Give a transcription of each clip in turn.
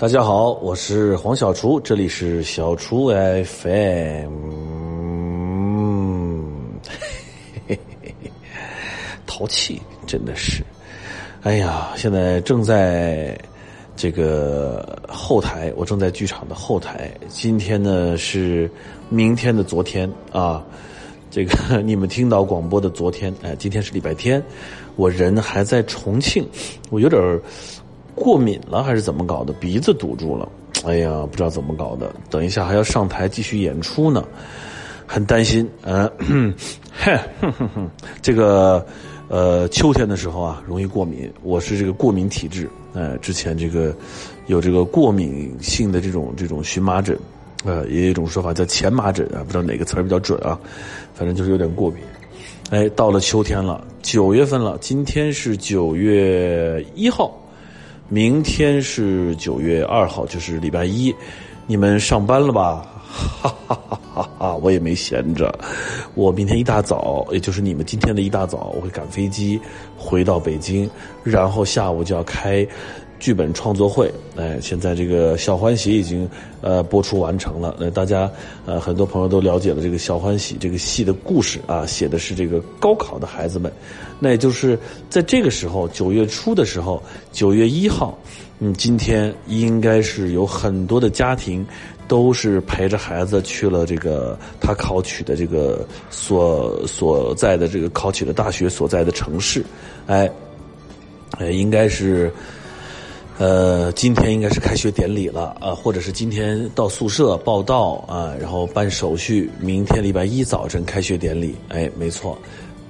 大家好，我是黄小厨，这里是小厨 FM。淘气真的是，哎呀，现在正在这个后台，我正在剧场的后台。今天呢是明天的昨天啊，这个你们听到广播的昨天，哎，今天是礼拜天，我人还在重庆，我有点儿。过敏了还是怎么搞的？鼻子堵住了，哎呀，不知道怎么搞的。等一下还要上台继续演出呢，很担心。嗯，哼哼哼，这个呃，秋天的时候啊，容易过敏。我是这个过敏体质，呃，之前这个有这个过敏性的这种这种荨麻疹，呃，也有一种说法叫前麻疹啊，不知道哪个词儿比较准啊，反正就是有点过敏。哎，到了秋天了，九月份了，今天是九月一号。明天是九月二号，就是礼拜一，你们上班了吧？哈哈哈哈哈！我也没闲着，我明天一大早，也就是你们今天的一大早，我会赶飞机回到北京，然后下午就要开。剧本创作会，哎，现在这个《小欢喜》已经呃播出完成了。那大家呃很多朋友都了解了这个《小欢喜》这个戏的故事啊，写的是这个高考的孩子们。那也就是在这个时候，九月初的时候，九月一号，嗯，今天应该是有很多的家庭都是陪着孩子去了这个他考取的这个所所在的这个考取的大学所在的城市，哎，哎，应该是。呃，今天应该是开学典礼了啊，或者是今天到宿舍报到啊，然后办手续。明天礼拜一早晨开学典礼，哎，没错，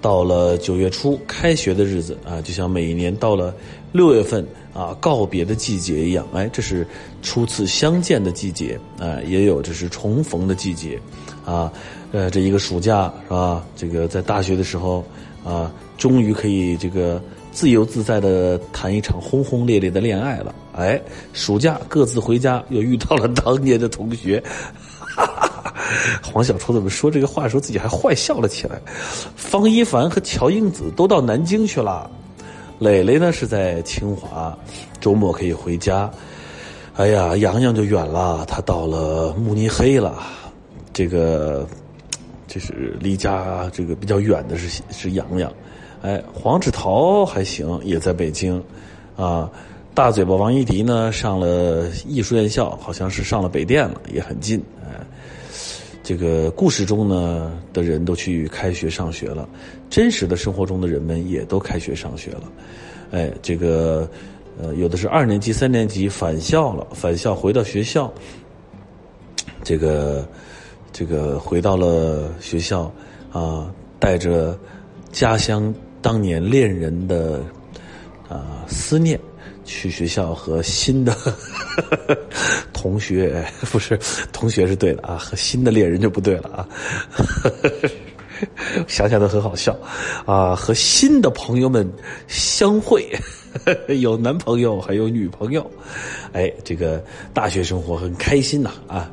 到了九月初开学的日子啊，就像每一年到了六月份啊告别的季节一样，哎，这是初次相见的季节啊，也有这是重逢的季节啊，呃，这一个暑假是吧？这个在大学的时候啊，终于可以这个。自由自在的谈一场轰轰烈烈的恋爱了，哎，暑假各自回家，又遇到了当年的同学。黄小厨怎么说这个话的时候，自己还坏笑了起来。方一凡和乔英子都到南京去了，磊磊呢是在清华，周末可以回家。哎呀，洋洋就远了，他到了慕尼黑了。这个，这是离家这个比较远的是是洋洋。哎，黄子韬还行，也在北京，啊，大嘴巴王一迪呢上了艺术院校，好像是上了北电了，也很近。哎，这个故事中呢的人都去开学上学了，真实的生活中的人们也都开学上学了。哎，这个呃，有的是二年级、三年级返校了，返校回到学校，这个这个回到了学校啊，带着家乡。当年恋人的啊思念，去学校和新的 同学不是同学是对的啊，和新的恋人就不对了啊，想想都很好笑啊，和新的朋友们相会，有男朋友还有女朋友，哎，这个大学生活很开心呐啊，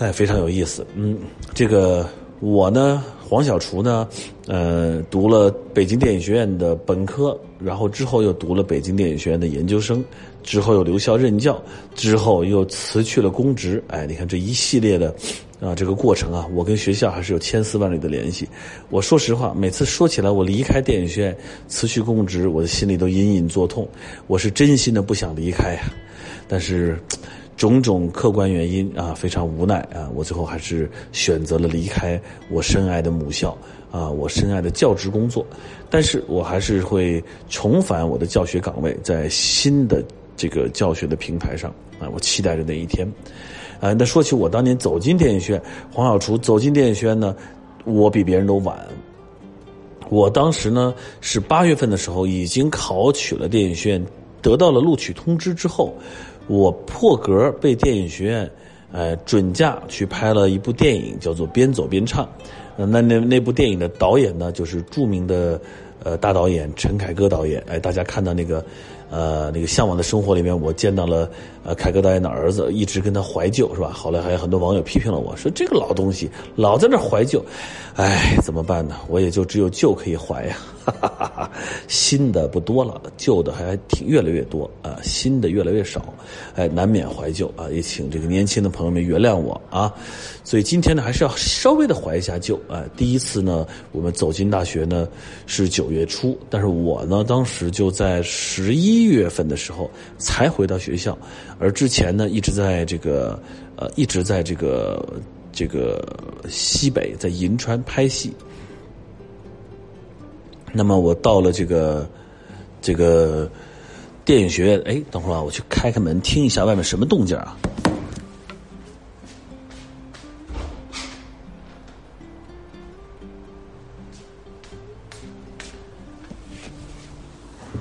哎，非常有意思，嗯，这个我呢。黄小厨呢，呃，读了北京电影学院的本科，然后之后又读了北京电影学院的研究生，之后又留校任教，之后又辞去了公职。哎，你看这一系列的啊，这个过程啊，我跟学校还是有千丝万缕的联系。我说实话，每次说起来我离开电影学院辞去公职，我的心里都隐隐作痛。我是真心的不想离开呀，但是。种种客观原因啊，非常无奈啊，我最后还是选择了离开我深爱的母校啊，我深爱的教职工作，但是我还是会重返我的教学岗位，在新的这个教学的平台上啊，我期待着那一天。啊，那说起我当年走进电影学院，黄小厨走进电影学院呢，我比别人都晚。我当时呢是八月份的时候已经考取了电影学院，得到了录取通知之后。我破格被电影学院，呃，准假去拍了一部电影，叫做《边走边唱》。那那那部电影的导演呢，就是著名的呃大导演陈凯歌导演。哎，大家看到那个呃，那个向往的生活里面，我见到了呃凯歌导演的儿子，一直跟他怀旧，是吧？后来还有很多网友批评了我说这个老东西老在那怀旧，哎，怎么办呢？我也就只有旧可以怀呀，哈新的不多了，旧的还挺越来越多啊，新的越来越少，哎，难免怀旧啊，也请这个年轻的朋友们原谅我啊。所以今天呢，还是要稍微的怀一下旧啊。第一次呢，我们走进大学呢是九月初，但是我呢当时就在十一月份的时候才回到学校，而之前呢一直在这个呃一直在这个这个西北在银川拍戏。那么我到了这个这个电影学院，哎，等会儿啊，我去开开门听一下外面什么动静啊。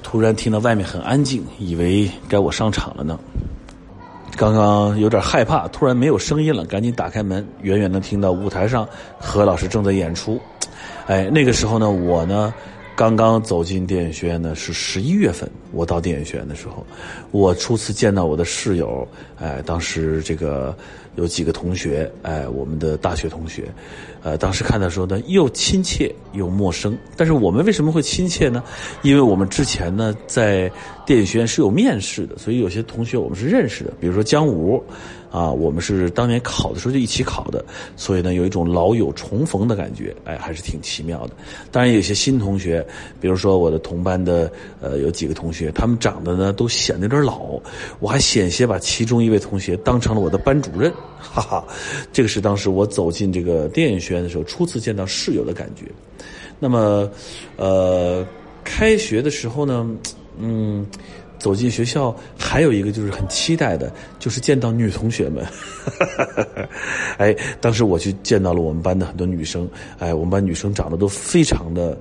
突然听到外面很安静，以为该我上场了呢。刚刚有点害怕，突然没有声音了，赶紧打开门，远远的听到舞台上何老师正在演出。哎，那个时候呢，我呢刚刚走进电影学院呢，是十一月份。我到电影学院的时候，我初次见到我的室友。哎，当时这个。有几个同学，哎，我们的大学同学，呃，当时看的时候呢，又亲切又陌生。但是我们为什么会亲切呢？因为我们之前呢，在电影学院是有面试的，所以有些同学我们是认识的。比如说姜武。啊，我们是当年考的时候就一起考的，所以呢，有一种老友重逢的感觉，哎，还是挺奇妙的。当然，有些新同学，比如说我的同班的，呃，有几个同学，他们长得呢都显得有点老，我还险些把其中一位同学当成了我的班主任，哈哈。这个是当时我走进这个电影学院的时候初次见到室友的感觉。那么，呃，开学的时候呢，嗯。走进学校，还有一个就是很期待的，就是见到女同学们。哎，当时我去见到了我们班的很多女生，哎，我们班女生长得都非常的，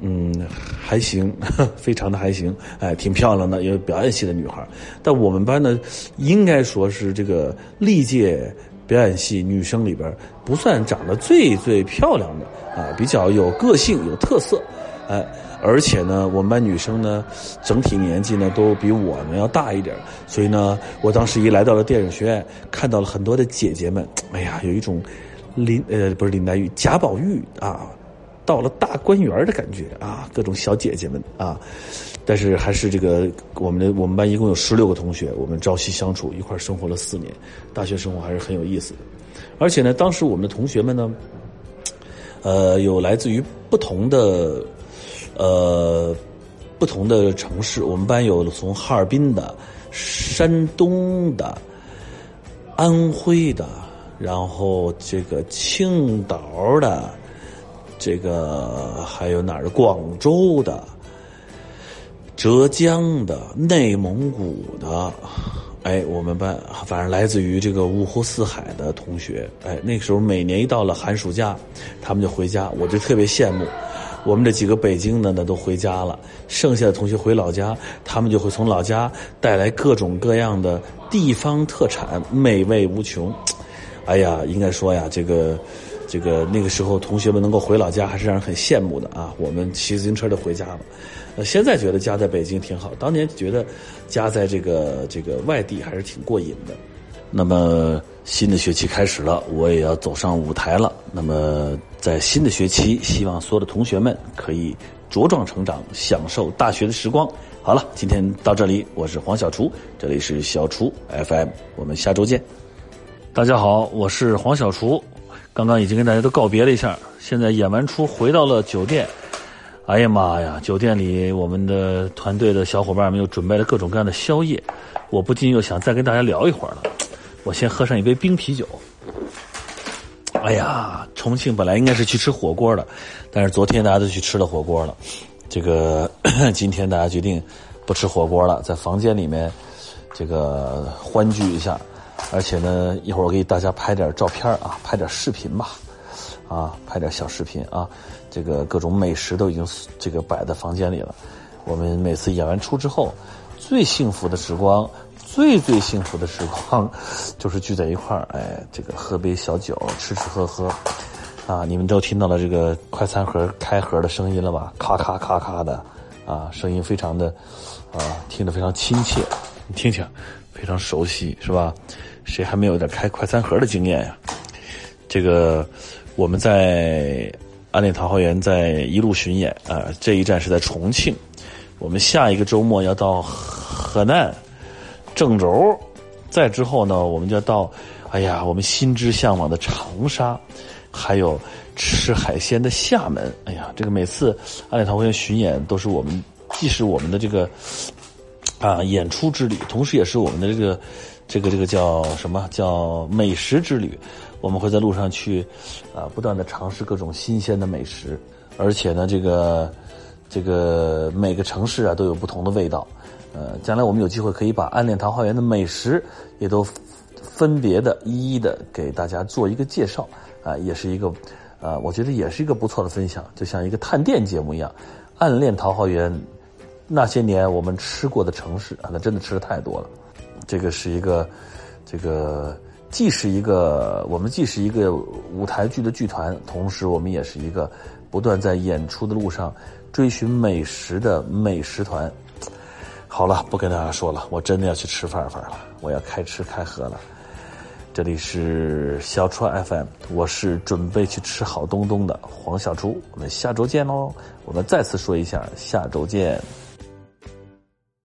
嗯，还行，非常的还行，哎，挺漂亮的，有表演系的女孩。但我们班呢，应该说是这个历届表演系女生里边，不算长得最最漂亮的啊，比较有个性、有特色，哎。而且呢，我们班女生呢，整体年纪呢都比我们要大一点，所以呢，我当时一来到了电影学院，看到了很多的姐姐们，哎呀，有一种林呃不是林黛玉贾宝玉啊，到了大观园的感觉啊，各种小姐姐们啊，但是还是这个我们的我们班一共有十六个同学，我们朝夕相处，一块生活了四年，大学生活还是很有意思的。而且呢，当时我们的同学们呢，呃，有来自于不同的。呃，不同的城市，我们班有从哈尔滨的、山东的、安徽的，然后这个青岛的，这个还有哪儿的？广州的、浙江的、内蒙古的，哎，我们班反正来自于这个五湖四海的同学，哎，那个时候每年一到了寒暑假，他们就回家，我就特别羡慕。我们这几个北京的呢都回家了，剩下的同学回老家，他们就会从老家带来各种各样的地方特产，美味无穷。哎呀，应该说呀，这个这个那个时候同学们能够回老家，还是让人很羡慕的啊。我们骑自行车就回家了。呃，现在觉得家在北京挺好，当年觉得家在这个这个外地还是挺过瘾的。那么新的学期开始了，我也要走上舞台了。那么在新的学期，希望所有的同学们可以茁壮成长，享受大学的时光。好了，今天到这里，我是黄小厨，这里是小厨 FM，我们下周见。大家好，我是黄小厨，刚刚已经跟大家都告别了一下，现在演完出回到了酒店。哎呀妈呀，酒店里我们的团队的小伙伴们又准备了各种各样的宵夜，我不禁又想再跟大家聊一会儿了。我先喝上一杯冰啤酒。哎呀，重庆本来应该是去吃火锅的，但是昨天大家都去吃了火锅了。这个 今天大家决定不吃火锅了，在房间里面这个欢聚一下。而且呢，一会儿我给大家拍点照片啊，拍点视频吧，啊，拍点小视频啊。这个各种美食都已经这个摆在房间里了。我们每次演完出之后，最幸福的时光。最最幸福的时光，就是聚在一块儿，哎，这个喝杯小酒，吃吃喝喝，啊，你们都听到了这个快餐盒开盒的声音了吧？咔咔咔咔的，啊，声音非常的啊，听着非常亲切，你听听，非常熟悉，是吧？谁还没有点开快餐盒的经验呀？这个我们在《暗恋桃花源》在一路巡演啊，这一站是在重庆，我们下一个周末要到河南郑州，再之后呢，我们就到，哎呀，我们心之向往的长沙，还有吃海鲜的厦门。哎呀，这个每次《暗恋桃花源》巡演都是我们，既是我们的这个啊演出之旅，同时也是我们的这个。这个这个叫什么叫美食之旅？我们会在路上去，啊，不断的尝试各种新鲜的美食，而且呢，这个这个每个城市啊都有不同的味道。呃，将来我们有机会可以把暗恋桃花源的美食也都分别的一一的给大家做一个介绍啊，也是一个啊，我觉得也是一个不错的分享，就像一个探店节目一样。暗恋桃花源那些年我们吃过的城市啊，那真的吃的太多了。这个是一个，这个既是一个我们既是一个舞台剧的剧团，同时我们也是一个不断在演出的路上追寻美食的美食团。好了，不跟大家说了，我真的要去吃饭饭了，我要开吃开喝了。这里是小川 FM，我是准备去吃好东东的黄小厨，我们下周见喽！我们再次说一下，下周见。